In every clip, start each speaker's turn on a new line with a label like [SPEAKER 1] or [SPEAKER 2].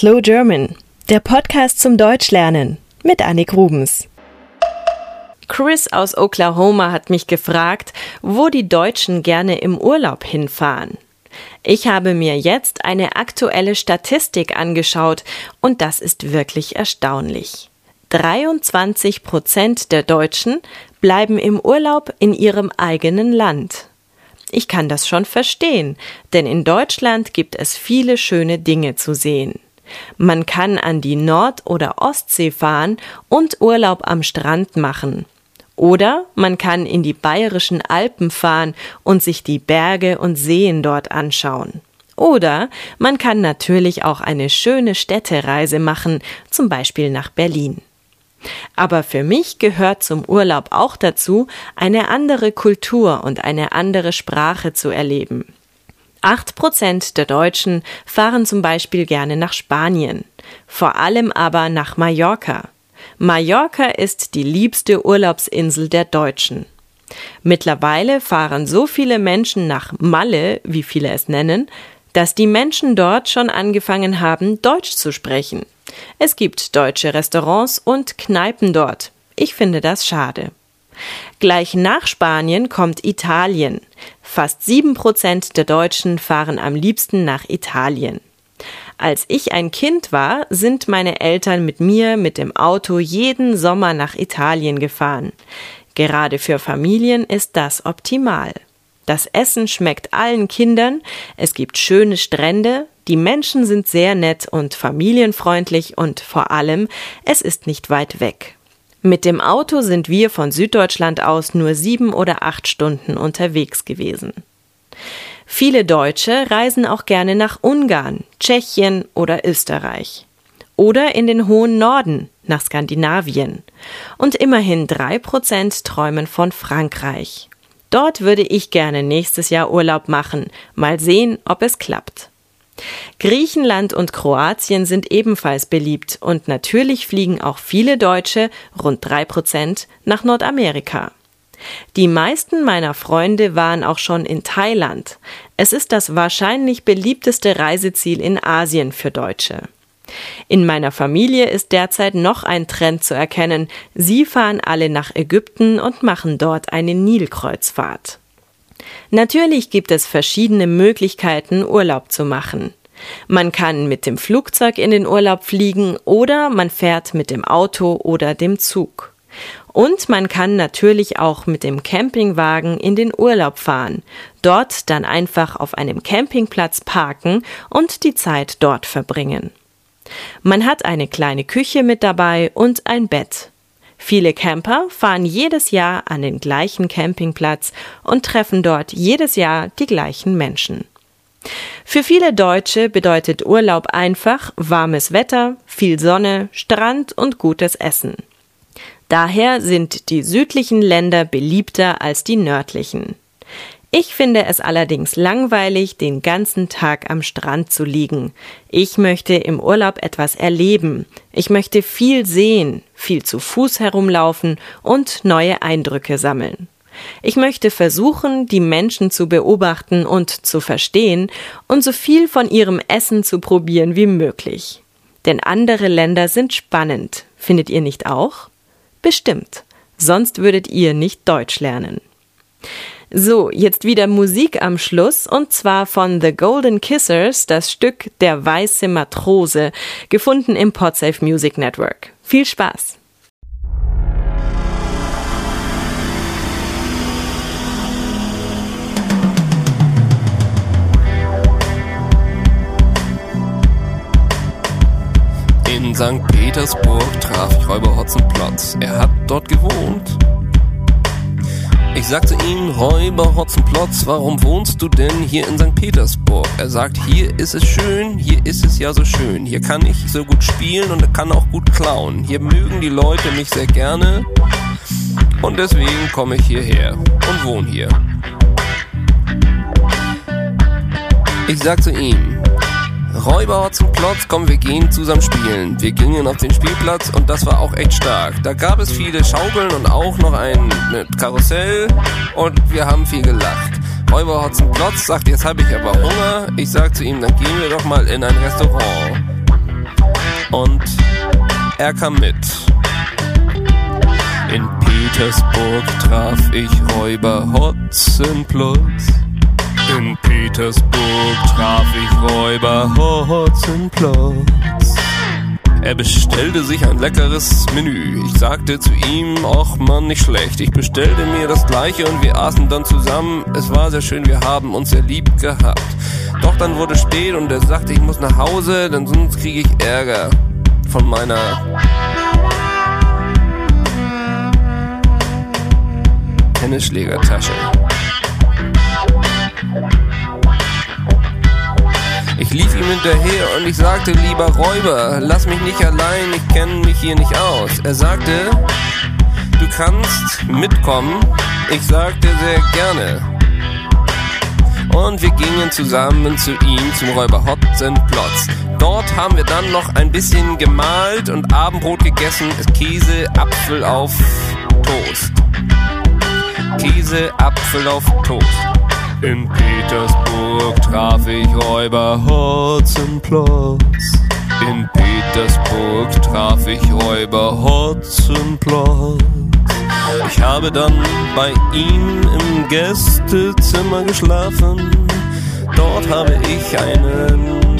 [SPEAKER 1] Slow German, der Podcast zum Deutschlernen mit Annik Rubens. Chris aus Oklahoma hat mich gefragt, wo die Deutschen gerne im Urlaub hinfahren. Ich habe mir jetzt eine aktuelle Statistik angeschaut und das ist wirklich erstaunlich. 23 Prozent der Deutschen bleiben im Urlaub in ihrem eigenen Land. Ich kann das schon verstehen, denn in Deutschland gibt es viele schöne Dinge zu sehen. Man kann an die Nord- oder Ostsee fahren und Urlaub am Strand machen. Oder man kann in die bayerischen Alpen fahren und sich die Berge und Seen dort anschauen. Oder man kann natürlich auch eine schöne Städtereise machen, zum Beispiel nach Berlin. Aber für mich gehört zum Urlaub auch dazu, eine andere Kultur und eine andere Sprache zu erleben. Acht Prozent der Deutschen fahren zum Beispiel gerne nach Spanien, vor allem aber nach Mallorca. Mallorca ist die liebste Urlaubsinsel der Deutschen. Mittlerweile fahren so viele Menschen nach Malle, wie viele es nennen, dass die Menschen dort schon angefangen haben, Deutsch zu sprechen. Es gibt deutsche Restaurants und Kneipen dort. Ich finde das schade. Gleich nach Spanien kommt Italien. Fast sieben Prozent der Deutschen fahren am liebsten nach Italien. Als ich ein Kind war, sind meine Eltern mit mir mit dem Auto jeden Sommer nach Italien gefahren. Gerade für Familien ist das optimal. Das Essen schmeckt allen Kindern, es gibt schöne Strände, die Menschen sind sehr nett und familienfreundlich und vor allem, es ist nicht weit weg. Mit dem Auto sind wir von Süddeutschland aus nur sieben oder acht Stunden unterwegs gewesen. Viele Deutsche reisen auch gerne nach Ungarn, Tschechien oder Österreich. Oder in den hohen Norden, nach Skandinavien. Und immerhin drei Prozent träumen von Frankreich. Dort würde ich gerne nächstes Jahr Urlaub machen. Mal sehen, ob es klappt. Griechenland und Kroatien sind ebenfalls beliebt und natürlich fliegen auch viele Deutsche, rund drei Prozent, nach Nordamerika. Die meisten meiner Freunde waren auch schon in Thailand. Es ist das wahrscheinlich beliebteste Reiseziel in Asien für Deutsche. In meiner Familie ist derzeit noch ein Trend zu erkennen. Sie fahren alle nach Ägypten und machen dort eine Nilkreuzfahrt. Natürlich gibt es verschiedene Möglichkeiten, Urlaub zu machen. Man kann mit dem Flugzeug in den Urlaub fliegen oder man fährt mit dem Auto oder dem Zug. Und man kann natürlich auch mit dem Campingwagen in den Urlaub fahren, dort dann einfach auf einem Campingplatz parken und die Zeit dort verbringen. Man hat eine kleine Küche mit dabei und ein Bett. Viele Camper fahren jedes Jahr an den gleichen Campingplatz und treffen dort jedes Jahr die gleichen Menschen. Für viele Deutsche bedeutet Urlaub einfach warmes Wetter, viel Sonne, Strand und gutes Essen. Daher sind die südlichen Länder beliebter als die nördlichen. Ich finde es allerdings langweilig, den ganzen Tag am Strand zu liegen. Ich möchte im Urlaub etwas erleben. Ich möchte viel sehen, viel zu Fuß herumlaufen und neue Eindrücke sammeln. Ich möchte versuchen, die Menschen zu beobachten und zu verstehen und so viel von ihrem Essen zu probieren wie möglich. Denn andere Länder sind spannend, findet ihr nicht auch? Bestimmt. Sonst würdet ihr nicht Deutsch lernen. So, jetzt wieder Musik am Schluss und zwar von The Golden Kissers, das Stück Der weiße Matrose, gefunden im Podsafe Music Network. Viel Spaß!
[SPEAKER 2] In St. Petersburg traf ich Räuber Hotzenplotz. Er hat dort gewohnt ich sagte ihm, Räuber Hotzenplotz, warum wohnst du denn hier in St. Petersburg? Er sagt, hier ist es schön, hier ist es ja so schön. Hier kann ich so gut spielen und kann auch gut klauen. Hier mögen die Leute mich sehr gerne und deswegen komme ich hierher und wohne hier. Ich sag zu ihm, Räuber zum Plotz, komm, wir gehen zusammen spielen. Wir gingen auf den Spielplatz und das war auch echt stark. Da gab es viele Schaukeln und auch noch ein Karussell und wir haben viel gelacht. Räuber zum Plotz sagt, jetzt habe ich aber Hunger. Ich sag zu ihm, dann gehen wir doch mal in ein Restaurant. und er kam mit. In Petersburg traf ich Räuber Hotzenplotz. In Petersburg traf ich Räuber Hotzenplotz. Er bestellte sich ein leckeres Menü. Ich sagte zu ihm, ach man, nicht schlecht. Ich bestellte mir das gleiche und wir aßen dann zusammen. Es war sehr schön, wir haben uns sehr lieb gehabt. Doch dann wurde spät und er sagte, ich muss nach Hause, denn sonst kriege ich Ärger von meiner Tennisschlägertasche. Ihm hinterher und ich sagte, lieber Räuber, lass mich nicht allein, ich kenne mich hier nicht aus. Er sagte, du kannst mitkommen. Ich sagte sehr gerne. Und wir gingen zusammen zu ihm zum Räuber Hotzenplotz. Dort haben wir dann noch ein bisschen gemalt und Abendbrot gegessen, Käse, Apfel auf Toast. Käse, Apfel auf Toast. In Petersburg traf ich Räuber Hotzenplotz. In Petersburg traf ich Räuber Hotzenplotz. Ich habe dann bei ihm im Gästezimmer geschlafen. Dort habe ich einen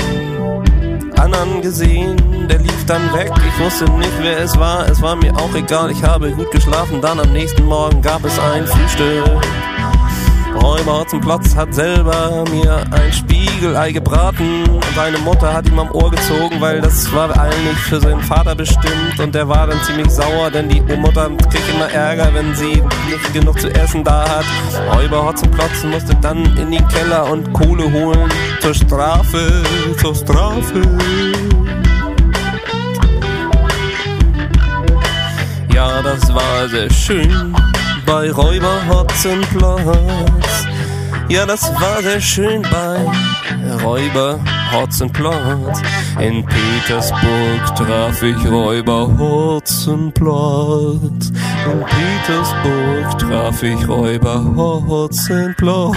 [SPEAKER 2] anderen gesehen, der lief dann weg. Ich wusste nicht, wer es war. Es war mir auch egal. Ich habe gut geschlafen. Dann am nächsten Morgen gab es ein Frühstück. Räuber Hotzenplotz hat selber mir ein Spiegelei gebraten seine Mutter hat ihm am Ohr gezogen, weil das war eigentlich für seinen Vater bestimmt und der war dann ziemlich sauer, denn die Mutter kriegt immer Ärger, wenn sie nicht genug zu essen da hat. Räuber Hotzenplotz musste dann in den Keller und Kohle holen zur Strafe, zur Strafe. Ja, das war sehr schön bei Räuber Hotzenplotz. Ja, das war sehr schön bei Räuber Hotzenplotz. In Petersburg traf ich Räuber Hotzenplotz. In Petersburg traf ich Räuber Hotzenplotz.